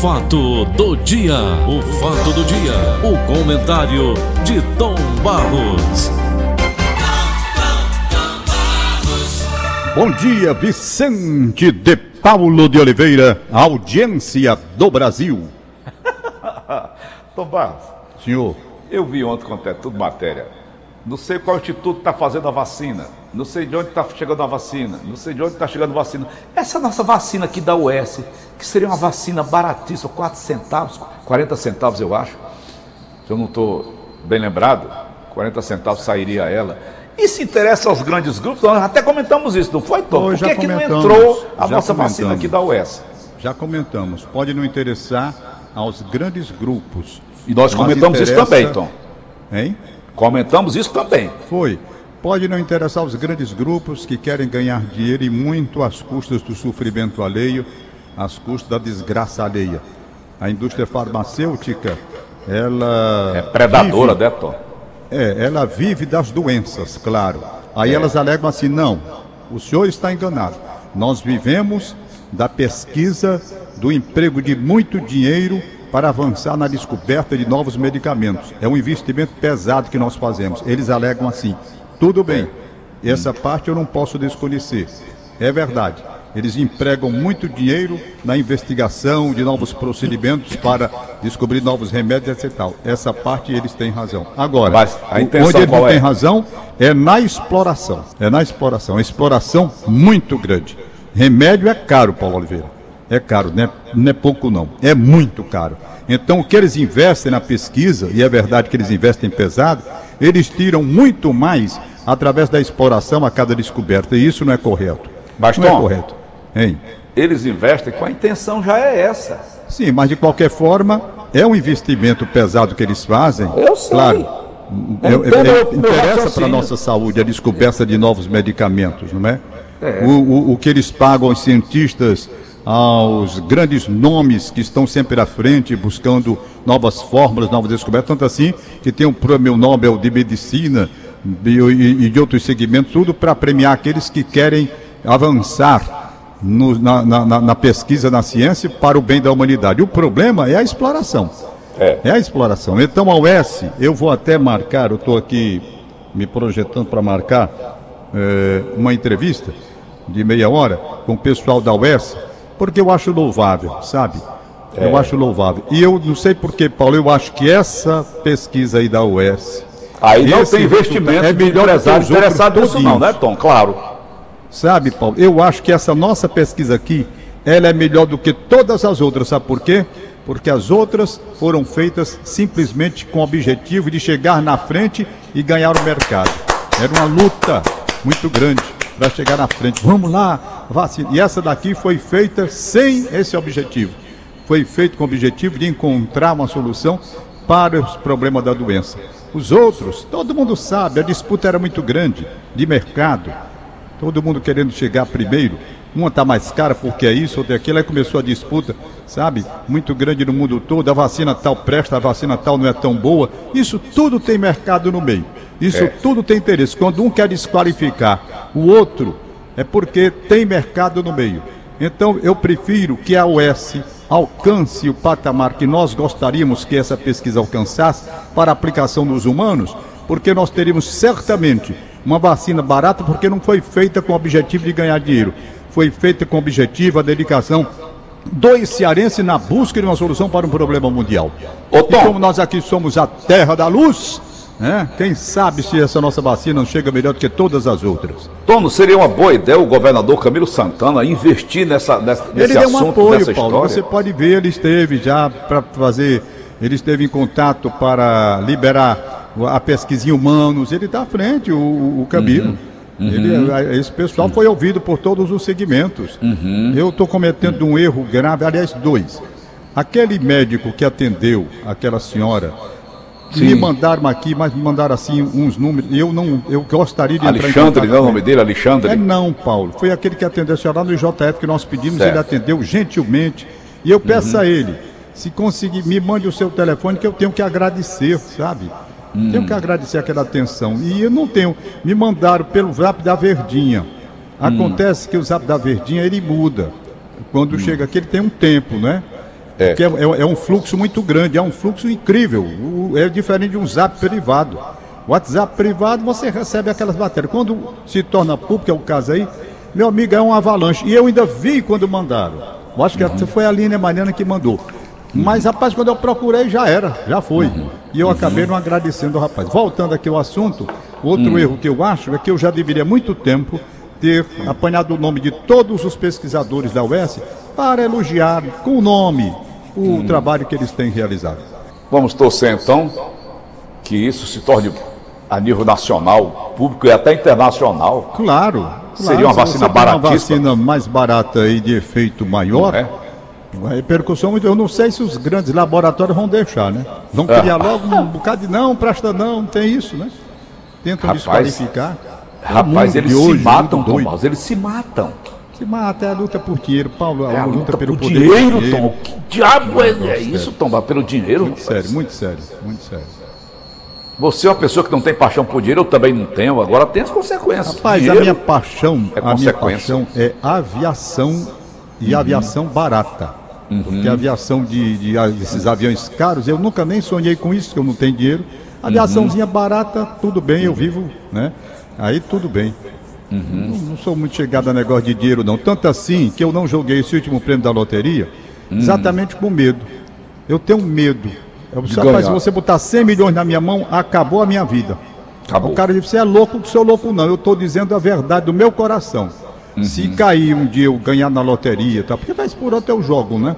fato do dia, o fato do dia, o comentário de Tom Barros. Bom dia, Vicente de Paulo de Oliveira, audiência do Brasil. Tom Barros, Senhor, eu vi ontem quanto é tudo matéria. Não sei qual instituto está fazendo a vacina. Não sei de onde está chegando a vacina. Não sei de onde está chegando a vacina. Essa nossa vacina aqui da US, que seria uma vacina baratíssima, 4 centavos, 40 centavos eu acho. Se eu não estou bem lembrado, 40 centavos sairia ela. Isso interessa aos grandes grupos? Nós até comentamos isso, não foi, Tom? Por que, que não entrou a nossa comentamos. vacina aqui da US? já comentamos, pode não interessar aos grandes grupos. E nós Mas comentamos isso interessa- também, Tom. Hein? Comentamos isso também. Foi. Pode não interessar aos grandes grupos que querem ganhar dinheiro e muito às custas do sofrimento alheio, às custas da desgraça alheia. A indústria farmacêutica, ela. É predadora, vive- né, Tom? É, ela vive das doenças, claro. Aí elas alegam assim: não, o senhor está enganado. Nós vivemos da pesquisa, do emprego de muito dinheiro para avançar na descoberta de novos medicamentos. É um investimento pesado que nós fazemos. Eles alegam assim: tudo bem, essa parte eu não posso desconhecer. É verdade. Eles empregam muito dinheiro na investigação de novos procedimentos para descobrir novos remédios, etc. Essa parte eles têm razão. Agora, onde eles não é? têm razão é na exploração. É na exploração. É exploração muito grande. Remédio é caro, Paulo Oliveira. É caro, não é, não é pouco não. É muito caro. Então, o que eles investem na pesquisa, e é verdade que eles investem pesado, eles tiram muito mais através da exploração a cada descoberta. E isso não é correto. Mas, não é correto. Hein? Eles investem com a intenção já é essa. Sim, mas de qualquer forma, é um investimento pesado que eles fazem. Eu sei. Claro. É- é- é- interessa para a nossa saúde a descoberta de novos medicamentos, não é? É. O, o- o que eles pagam aos cientistas, aos grandes nomes que estão sempre à frente, buscando novas fórmulas, novas descobertas, tanto assim que tem o prêmio Nobel de Medicina e, de outros segmentos, tudo para premiar aqueles que querem avançar no- na, na- na- pesquisa, na ciência, para o bem da humanidade. O problema é a exploração. É. a exploração. Então, a UES, eu vou até marcar, eu estou aqui me projetando para marcar eh, uma entrevista de meia hora com o pessoal da UES, porque eu acho louvável, sabe? Eu acho louvável. E eu não sei porquê, Paulo, eu acho que essa pesquisa aí da UES, Aí não tem investimento é melhor empresário interessado nisso não, né, Tom? Claro. Sabe, Paulo, eu acho que essa nossa pesquisa aqui, ela é melhor do que todas as outras, sabe por quê? Porque as outras foram feitas simplesmente com o objetivo de chegar na frente e ganhar o mercado. Era uma luta muito grande para chegar na frente. Vamos lá, vacina. E essa daqui foi feita sem esse objetivo. Foi feito com o objetivo de encontrar uma solução para os problemas da doença. Os outros, todo mundo sabe, a disputa era muito grande de mercado. Todo mundo querendo chegar primeiro. Uma está mais cara porque é isso, outra é aquilo. Aí começou a disputa, sabe? Muito grande no mundo todo. A vacina tal presta, a vacina tal não é tão boa. Isso tudo tem mercado no meio. Isso É. tudo tem interesse. Quando um quer desqualificar o outro, é porque tem mercado no meio. Então eu prefiro que a UES alcance o patamar que nós gostaríamos que essa pesquisa alcançasse para aplicação nos humanos, porque nós teríamos certamente uma vacina barata, porque não foi feita com o objetivo de ganhar dinheiro. Foi feita com o objetivo, a dedicação dos cearenses na busca de uma solução para um problema mundial. Ô, E Tom. como nós aqui somos a terra da luz, né? quem sabe se essa nossa vacina não chega melhor do que todas as outras. Tom, não seria uma boa ideia o governador Camilo Santana investir nessa, nessa, nesse Ele deu um assunto, apoio, nessa Paulo. história? Você pode ver, ele esteve já para fazer, ele esteve em contato para liberar a pesquisa em humanos. Ele está à frente, o, o Camilo. Ele- a- esse pessoal foi ouvido por todos os segmentos. Eu estou cometendo um erro grave, aliás, dois. Aquele médico que atendeu aquela senhora, me mandaram aqui, mas me mandaram assim uns números. Eu não, eu gostaria de Alexandre, não é o com nome ele. dele? Alexandre? É não, Paulo. Foi aquele que atendeu a senhora no IJF que nós pedimos, Certo. ele atendeu gentilmente. E eu peço a ele, se conseguir, me mande o seu telefone que eu tenho que agradecer, sabe? Tenho que agradecer aquela atenção. E eu não tenho. Me mandaram pelo Zap da Verdinha. Acontece que o Zap da Verdinha ele muda. Quando chega aqui, ele tem um tempo, né? É. Porque é, é, é, um fluxo muito grande, é um fluxo incrível. O, é diferente de um zap privado. WhatsApp privado, você recebe aquelas matérias. Quando se torna público, é o caso aí, meu amigo, é um avalanche. E eu ainda vi quando mandaram. Eu acho que uhum. foi a Aline Mariana que mandou. Mas, rapaz, quando eu procurei, já era, já foi. Uhum. E eu acabei não agradecendo o rapaz. Voltando aqui ao assunto, outro uhum. erro que eu acho é que eu já deveria muito tempo ter apanhado o nome de todos os pesquisadores da UES para elogiar com o nome o uhum. trabalho que eles têm realizado. Vamos torcer então que isso se torne a nível nacional, público e até internacional. Claro. Seria uma vacina baratíssima. Uma vacina mais barata e de efeito maior. Não é? A repercussão, eu não sei se os grandes laboratórios vão deixar, né? Vão é. criar logo um bocado de não, presta não, tem isso, né? Tentam rapaz, desqualificar. Rapaz, eles hoje, se matam, Tom eles se matam. Se mata, é a luta por dinheiro, Paulo, é a, luta, luta pelo poder. Dinheiro. Tom, que diabo é, é isso, Tom? Pelo dinheiro? Muito sério, muito sério, muito sério. Você é uma pessoa que não tem paixão por dinheiro, eu também não tenho, agora tem as consequências. Rapaz, dinheiro a minha paixão, é a minha paixão é aviação e uhum. aviação barata. Uhum. Porque a aviação de, de, esses aviões caros, eu nunca nem sonhei com isso, que eu não tenho dinheiro. Aviaçãozinha uhum. barata, tudo bem, eu vivo, né? Aí tudo bem. Uhum. Não, não, sou muito chegado a negócio de dinheiro, não. Tanto assim que eu não joguei esse último prêmio da loteria uhum. exatamente com medo. Eu tenho medo. Eu, rapaz, se você botar 100 milhões na minha mão, acabou a minha vida. Acabou. O cara disse: Você é louco, você é louco, não. Eu estou dizendo a verdade do meu coração. Uhum. Se cair um dia eu ganhar na loteria, tá? porque vez por outro eu jogo, né?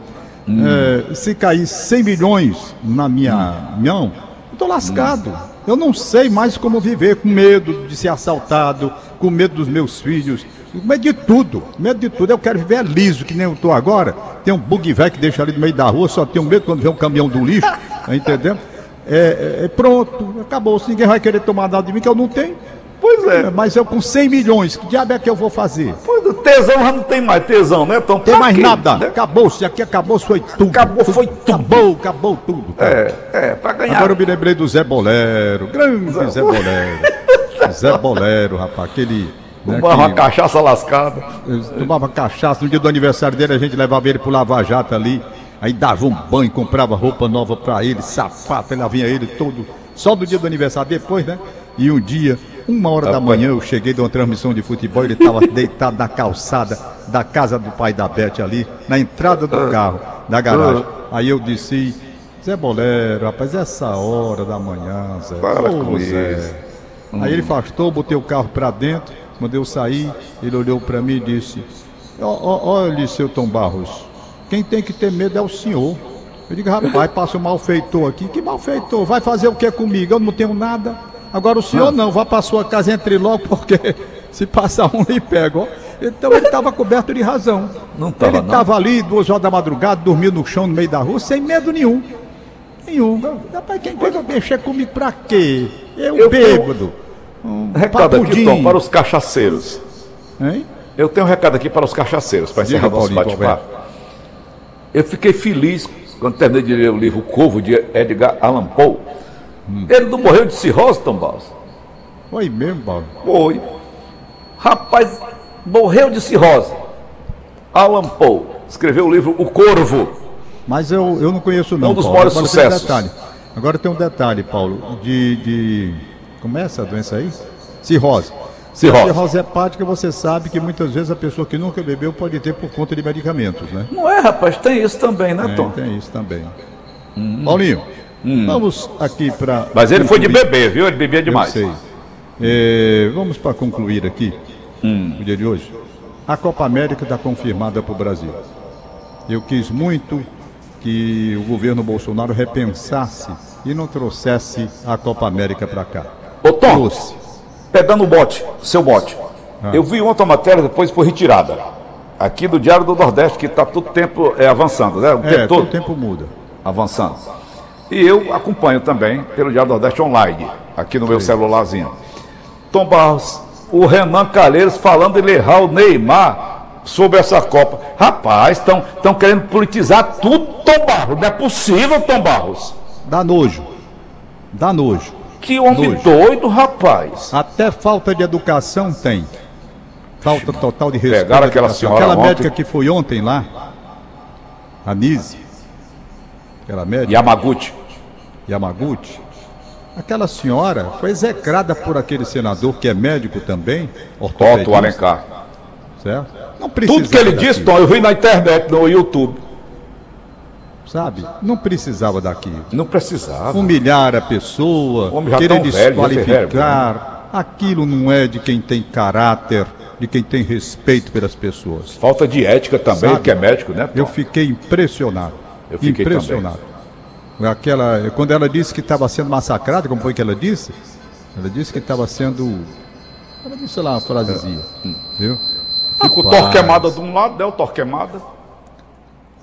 Uhum. É, se cair 100 milhões na minha mão, eu estou lascado. Uhum. Eu não sei mais como viver com medo de ser assaltado, com medo dos meus filhos, com medo de tudo, medo de tudo. Eu quero viver liso, que nem eu estou agora. Tem um bug velho que deixa ali no meio da rua, só tenho medo quando vê um caminhão do lixo, tá entendendo? É, é, é pronto, acabou. Se ninguém vai querer tomar nada de mim, que eu não tenho. Pois é. Mas eu com 100 milhões, que diabo é que eu vou fazer? Pois, tesão já não tem mais tesão, né? Então, tem mais quê? nada. Né? Acabou-se, aqui acabou, foi tudo. Acabou, foi tudo. Acabou, acabou tudo. Cara. É, é, pra ganhar. Agora eu me lembrei do Zé Bolero, grande Zé, Zé Bolero. Zé Bolero, rapaz, aquele. Né, tomava uma cachaça lascada. Tomava cachaça. No dia do aniversário dele, a gente levava ele pro Lava Jato ali. Aí dava um banho, comprava roupa nova pra ele, sapato, lá vinha ele todo. Só do dia do aniversário, depois, né? E um dia uma hora da manhã eu cheguei de uma transmissão de futebol, ele estava deitado na calçada da casa do pai da Bete ali, na entrada do carro, da garagem. Aí eu disse, Zé Bolero, rapaz, essa hora da manhã, Zé. Fala com Zé. Isso. Aí ele afastou, botei o carro para dentro, quando eu saí, ele olhou para mim e disse, olha, seu Tom Barros, quem tem que ter medo é o senhor. Eu digo, rapaz, passa um malfeitor aqui. Que malfeitor? Vai fazer o que comigo? Eu não tenho nada. Agora o senhor não, vá para sua casa entre logo, porque se passar um lhe pega. Então ele estava coberto de razão. Não tava, ele estava ali, duas horas da madrugada, dormindo no chão no meio da rua, sem medo nenhum. Nenhum. Rapaz, quem vai mexer comigo pra quê? Eu, eu bêbado. Um recado aqui, Tom, para os cachaceiros. Hein? Eu tenho um recado aqui para os cachaceiros, para encerrar nosso bate-papo. Eu fiquei feliz quando terminei de ler o livro Corvo, de Edgar Allan Poe. Hum. Ele não morreu de cirrose, Tom Barros? Foi mesmo, Paulo? Foi. Rapaz, morreu de cirrose. Alan Poe escreveu o livro O Corvo. Mas eu, eu não conheço não, Um dos Paulo. maiores Agora sucessos. Tem um Agora tem um detalhe, Paulo, de, de... Como é essa doença aí? Cirrose. Cirrose. A cirrose hepática, você sabe que muitas vezes a pessoa que nunca bebeu pode ter por conta de medicamentos, né? Não é, rapaz, tem isso também, né, Tom? tem isso também. Hum. Paulinho, Hum. Vamos aqui para. Mas ele concluir. foi de beber, viu? Ele bebia demais. Eu sei. É, vamos para concluir aqui hum. o dia de hoje. A Copa América está confirmada para o Brasil. Eu quis muito que o governo Bolsonaro repensasse e não trouxesse a Copa América para cá. Ô Tom, Trouxe. pegando o bote, seu bote. Ah. Eu vi ontem a matéria, depois foi retirada. Aqui do Diário do Nordeste, que está todo tempo é, avançando, né? O é, tempo todo. todo tempo muda. Avançando. E eu acompanho também pelo Diário do Nordeste Online, aqui no Sim. meu celularzinho. Tom Barros, o Renan Calheiros falando em errar o Neymar sobre essa Copa. Rapaz, estão querendo politizar tudo, Tom Barros. Não é possível, Tom Barros. Dá nojo. Dá nojo. Que homem nojo. doido, rapaz. Até falta de educação tem. Falta total de respeito. Pegaram aquela senhora Aquela ontem. médica que foi ontem lá, a Nise, aquela médica. Yamaguchi. Yamaguchi. Aquela senhora foi execrada por aquele senador que é médico também, Otto Alencar. certo? Não Tudo que ele disse, Tom, eu vi na internet, no YouTube. Sabe? Não precisava daquilo. Não precisava. Humilhar a pessoa, querer velho, já tem desqualificar, aquilo não é de quem tem caráter, de quem tem respeito pelas pessoas. Falta de ética também, Sabe? que é médico, né? Tom? Eu fiquei impressionado. Eu fiquei impressionado. Aquela, quando ela disse que estava sendo massacrada, como foi que ela disse? Ela disse que estava sendo. Ela disse lá uma frasezinha. Viu? Fica o Rapaz. Torquemada de um lado, né? O Torquemada.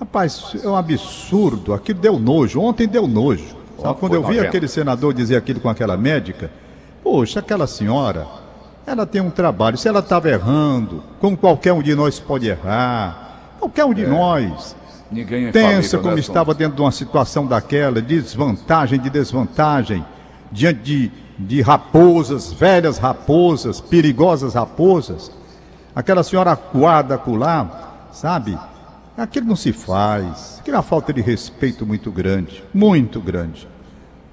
Rapaz, é um absurdo. Aquilo deu nojo. Ontem deu nojo. Sabe, quando eu vi aquele senador dizer aquilo com aquela médica, poxa, aquela senhora, ela tem um trabalho. Se ela estava errando, como qualquer um de nós pode errar, qualquer um de nós. Ninguém é Pensa como né, estava dentro de uma situação daquela, de desvantagem, de desvantagem, diante de, de raposas, velhas raposas, perigosas raposas. Aquela senhora acuada, acolá, sabe? Aquilo não se faz. Aquilo é uma falta de respeito muito grande, muito grande.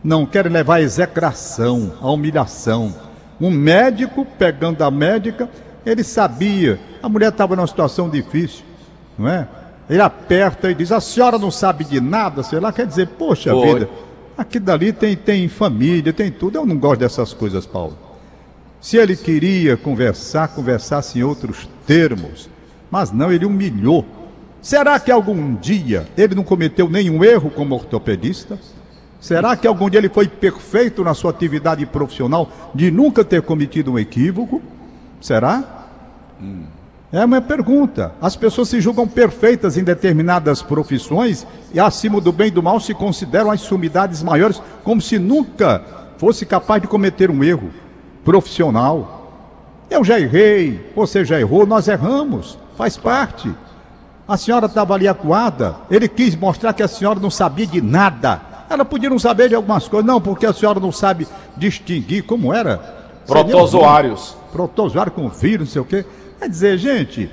Não querem levar a execração, a humilhação. Um médico pegando a médica, ele sabia, a mulher estava numa situação difícil, não é? Ele aperta e diz: A senhora não sabe de nada, sei lá, quer dizer, poxa Foi. vida, aqui dali tem, tem família, tem tudo. Eu não gosto dessas coisas, Paulo. Se ele queria conversar, conversasse em outros termos, mas não, ele humilhou. Será que algum dia ele não cometeu nenhum erro como ortopedista? Será que algum dia ele foi perfeito na sua atividade profissional de nunca ter cometido um equívoco? Será? É uma pergunta. As pessoas se julgam perfeitas em determinadas profissões e, acima do bem e do mal, se consideram as sumidades maiores, como se nunca fosse capaz de cometer um erro profissional. Eu já errei, você já errou, nós erramos, faz parte. A senhora estava ali acuada, ele quis mostrar que a senhora não sabia de nada. Ela podia não saber de algumas coisas, não, porque a senhora não sabe distinguir como era. Protozoários. Protozoário com vírus, não sei o quê. Quer dizer, gente,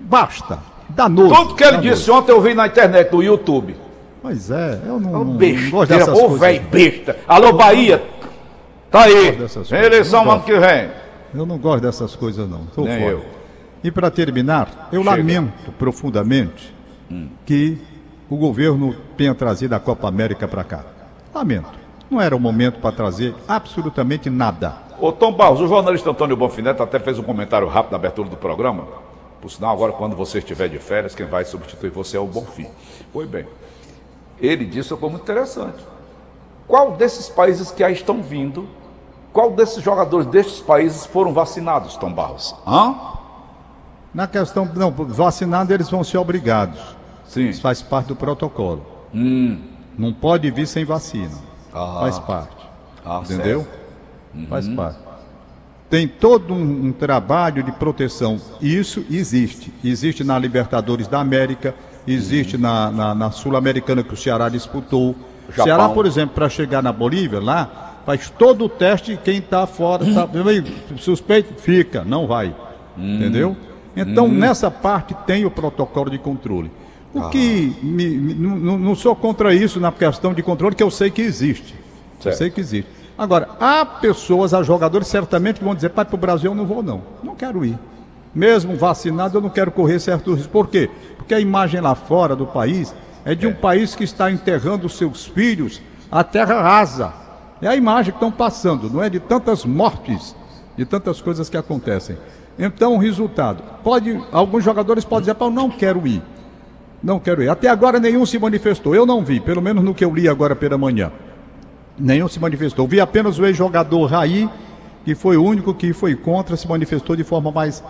basta. Dá nojo. Tudo que ele disse ontem eu vi na internet, no YouTube. Pois é, eu não, Ô, não gosto dessas ô coisas. velho besta. Alô, Bahia. Tá aí. eleição ano que vem. Eu não gosto dessas coisas, não. Tô Nem fora. eu. E para terminar, eu Chega. lamento profundamente que o governo tenha trazido a Copa América para cá. Lamento. Não era o momento para trazer absolutamente nada. Ô Tom Barros, o jornalista Antônio Bonfineto até fez um comentário rápido na abertura do programa. Por sinal, agora quando você estiver de férias, quem vai substituir você é o Bonfim. Pois bem, ele disse algo muito interessante. Qual desses países que aí estão vindo, qual desses jogadores destes países foram vacinados, Tom Barros? Hã? Na questão, não, vacinado eles vão ser obrigados. Sim. Isso faz parte do protocolo. Hum. Não pode vir sem vacina. Ah. Faz parte. Ah, Entendeu? Uhum. Faz parte. Tem todo um, um trabalho de proteção. Isso existe. Existe na Libertadores da América, existe na, na- na Sul-Americana que o Ceará disputou. Japão. Ceará, por exemplo, para chegar na Bolívia, lá, faz todo o teste. Quem está fora, tá, suspeito, fica, não vai. Entendeu? Então, nessa parte, tem o protocolo de controle. O que me- me- não- sou contra isso na questão de controle, que eu sei que existe. Eu Certo. sei que existe. Agora, há pessoas, há jogadores certamente que vão dizer, pai, para o Brasil eu não vou não. Não quero ir. Mesmo vacinado, eu não quero correr certos riscos. Por quê? Porque a imagem lá fora do país é de um país que está enterrando seus filhos à terra rasa. É a imagem que estão passando, não é de tantas mortes, de tantas coisas que acontecem. Então, o resultado. Pode, alguns jogadores podem dizer, não quero ir. Não quero ir. Até agora nenhum se manifestou. Eu não vi, pelo menos no que eu li agora pela manhã. Nenhum se manifestou. Vi apenas o ex-jogador Raí, que foi o único que foi contra, se manifestou de forma mais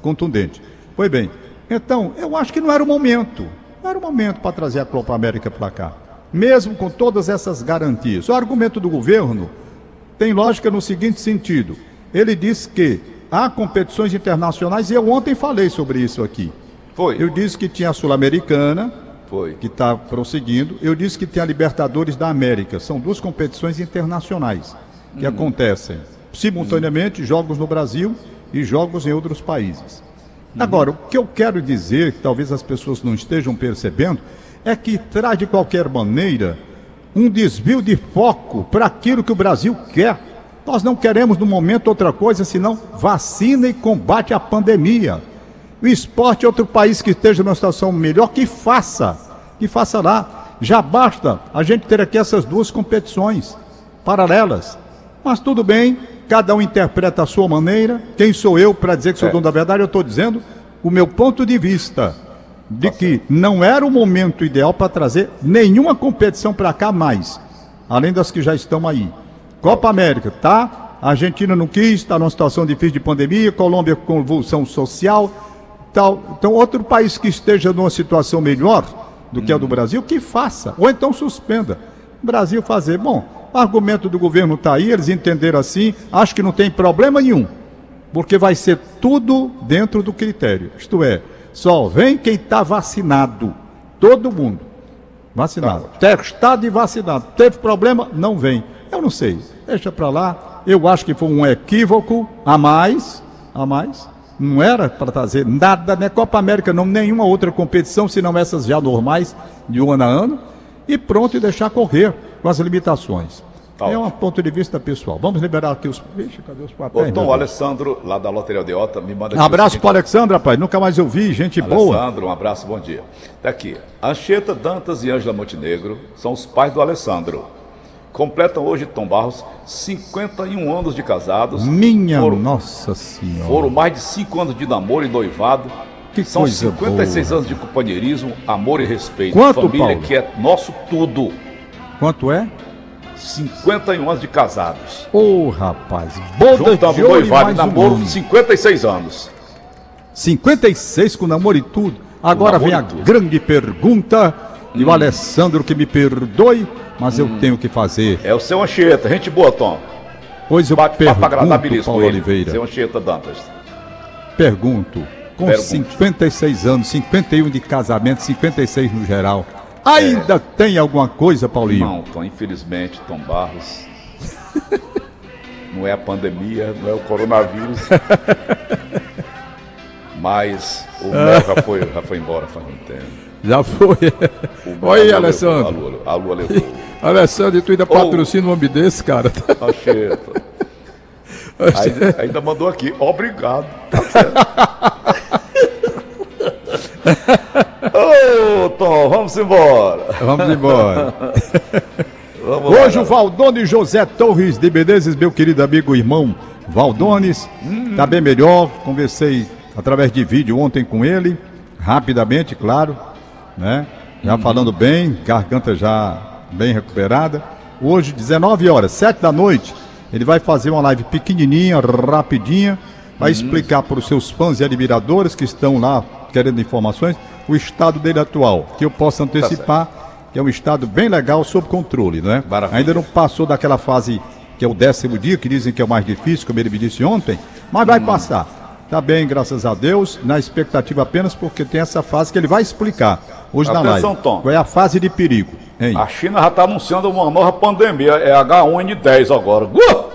contundente. Foi bem. Então, eu acho que não era o momento. Não era o momento para trazer a Copa América para cá. Mesmo com todas essas garantias. O argumento do governo tem lógica no seguinte sentido. Ele diz que há competições internacionais, e eu ontem falei sobre isso aqui. Foi. Eu disse que tinha a Sul-Americana, Foi. que está prosseguindo. Eu disse que tem a Libertadores da América. São duas competições internacionais que acontecem simultaneamente, jogos no Brasil e jogos em outros países. Agora, o que eu quero dizer, que talvez as pessoas não estejam percebendo, é que traz de qualquer maneira um desvio de foco para aquilo que o Brasil quer. Nós não queremos no momento outra coisa senão vacina e combate à pandemia. O esporte é outro país que esteja numa situação melhor, que faça, que faça lá. Já basta a gente ter aqui essas duas competições paralelas. Mas tudo bem, cada um interpreta a sua maneira. Quem sou eu para dizer que sou é. dono da verdade? Eu estou dizendo o meu ponto de vista de que não era o momento ideal para trazer nenhuma competição para cá mais, além das que já estão aí. Copa América, tá? A Argentina não quis, está numa situação difícil de pandemia, Colômbia com convulsão social, tal. Então, outro país que esteja numa situação melhor do que a do hum. Brasil, que faça, ou então suspenda. O Brasil fazer, bom, o argumento do governo está aí, eles entenderam assim, acho que não tem problema nenhum, porque vai ser tudo dentro do critério. Isto é, só vem quem está vacinado. Todo mundo. Vacinado. Tá. Testado e vacinado. Teve problema? Não vem. Eu não sei. Deixa para lá. Eu acho que foi um equívoco a mais. A mais. Não era para trazer nada, né? Copa América, não, nenhuma outra competição, senão essas já normais, de um ano a ano. E pronto, e deixar correr com as limitações. Tá é um ponto de vista pessoal. Vamos liberar aqui os. Vixe, cadê os papéis? Tom, o Alessandro, lá da Loteria Odeota, me manda aqui. Um abraço para o Alexandre, rapaz. Nunca mais eu vi, gente Alessandro, boa. Alessandro, um abraço, bom dia. Tá aqui. Anchieta Dantas e Ângela Montenegro são os pais do Alessandro. Completam hoje, Tom Barros, 51 anos de casados. Minha foram, Nossa Senhora. Foram mais de 5 anos de namoro e noivado. Que São 56 boa. anos de companheirismo, amor e respeito. Quanto, Família Paulo? que é nosso tudo. Quanto é? 51 anos de casados. Ô, oh, rapaz, boda de noivado e namoro, um 56 anos. 56 com namoro e tudo. Agora vem a tudo. grande pergunta, e o Alessandro que me perdoe, mas hum. eu tenho que fazer. É o seu Anchieta, gente boa, Tom. Pois eu Bate pergunto, Paulo ele, Oliveira. Seu Anchieta Dantas. Pergunto, com Pergunte. 56 anos, 51 de casamento, 56 no geral, Ainda é. tem alguma coisa, Paulinho? Não, Tom, infelizmente, Tom Barros. não é a pandemia, não é o coronavírus. mas o Mel já foi, já foi embora faz um tempo. Já foi. Oi, Alessandro. a lua levou. Alessandro, tu ainda patrocina um homem desse, cara? Acheta. Ainda, ainda mandou aqui, obrigado. Tá. Ô, Tom, vamos embora. Vamos embora. vamos Hoje lá, o Valdone José Torres de Menezes, meu querido amigo irmão Valdones, hum. tá bem melhor. Conversei através de vídeo ontem com ele, rapidamente, claro, né? Já hum. falando bem, garganta já bem recuperada. Hoje, 19 horas, 7 da noite, ele vai fazer uma live pequenininha, rapidinha, vai hum. explicar para os seus fãs e admiradores que estão lá querendo informações, o estado dele atual, que eu posso antecipar, tá que é um estado bem legal, sob controle, né? Maravilha. Ainda não passou daquela fase que é o décimo dia, que dizem que é o mais difícil, como ele me disse ontem, mas vai hum. passar. Tá bem, graças a Deus, na expectativa apenas porque tem essa fase que ele vai explicar hoje Atenção, na live. Tom. Qual é a fase de perigo? Hein? A China já está anunciando uma nova pandemia, é H1N10 agora. Uh!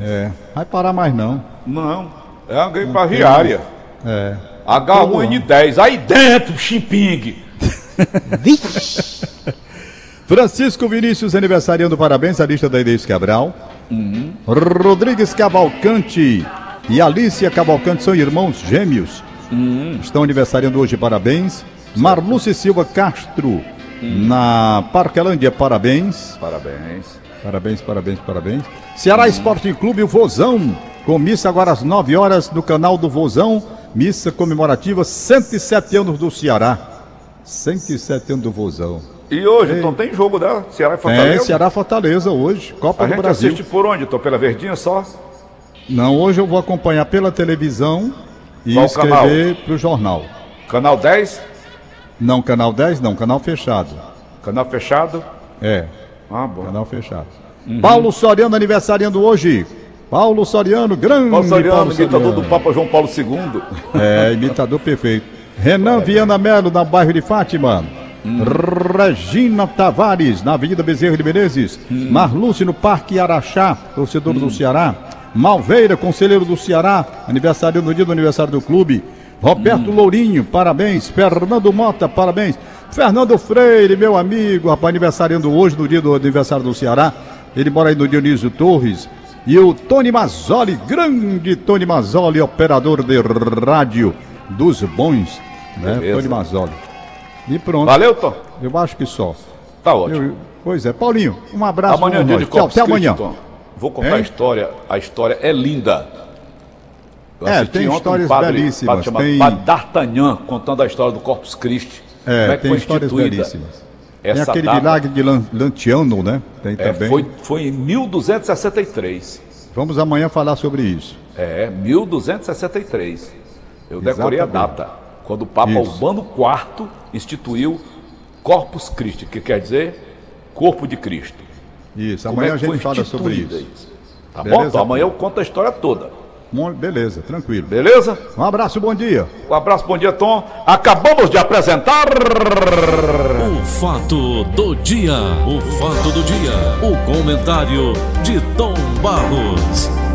É, vai parar mais não. Não, é uma gripe aviária. É. H1N10, aí dentro, Xiping. Francisco Vinícius aniversariando parabéns à lista da Inês Cabral. Uhum. Rodrigues Cavalcante e Alicia Cavalcante são irmãos gêmeos. Uhum. Estão aniversariando hoje parabéns. Marluce Silva Castro uhum. na Parquelândia, parabéns. Parabéns. Parabéns, parabéns, parabéns. Ceará Esporte Clube, o Vozão. Com missa agora às 9 horas no canal do Vozão Missa comemorativa 107 anos do Ceará. 107 anos do Vozão. E hoje, Ei. então tem jogo, né? Ceará e Fortaleza? É, Ceará Fortaleza hoje, Copa a do Brasil. assiste por onde? Tô pela Verdinha só? Não, hoje eu vou acompanhar pela televisão e Qual escrever para o jornal. Canal 10? Não, canal 10 não, canal fechado. Canal fechado? É. Ah, bom. Canal fechado. Uhum. Paulo Soriano aniversariando hoje. Paulo Soriano, grande Paulo Soriano, Paulo imitador Soriano. do Papa João Paulo II. É, imitador perfeito. Renan é. Viana Melo, na bairro de Fátima. Hum. Regina Tavares, na Avenida Bezerra de Menezes. Hum. Marluce, no Parque Araxá, torcedor hum. do Ceará. Malveira, conselheiro do Ceará, aniversário no dia do aniversário do clube. Roberto hum. Lourinho, parabéns. Fernando Mota, parabéns. Fernando Freire, meu amigo, rapaz, aniversariando hoje, no dia do aniversário do Ceará. Ele mora aí no Dionísio Torres. E o Tony Mazzoli, grande Tony Mazzoli, operador de rádio dos bons, né? Beleza. Tony Mazzoli. E pronto. Valeu, Tom. Eu acho que só. Tá ótimo. Eu, pois é. Paulinho, um abraço. Amanhã, dia de Tchau, até amanhã. Tom. Vou contar hein? a história. A história é linda. Eu é, tem histórias um padre, belíssimas. Padre chamado tem... Padre D'Artagnan contando a história do Corpus Christi. É, é tem histórias belíssimas. Essa tem aquele data, milagre de Lantiano, né? Tem é, também. Foi, foi em 1263. Vamos amanhã falar sobre isso. É, 1263. Eu decorei Exatamente. a data. Quando o Papa isso. Urbano IV instituiu Corpus Christi, que quer dizer corpo de Cristo. Isso, Como amanhã é a gente fala sobre isso. isso. Tá Beleza? bom? Então, amanhã eu conto a história toda. Beleza, tranquilo. Beleza? Um abraço, bom dia. Um abraço, bom dia, Tom. Acabamos de apresentar. O fato do dia. O fato do dia. O comentário de Tom Barros.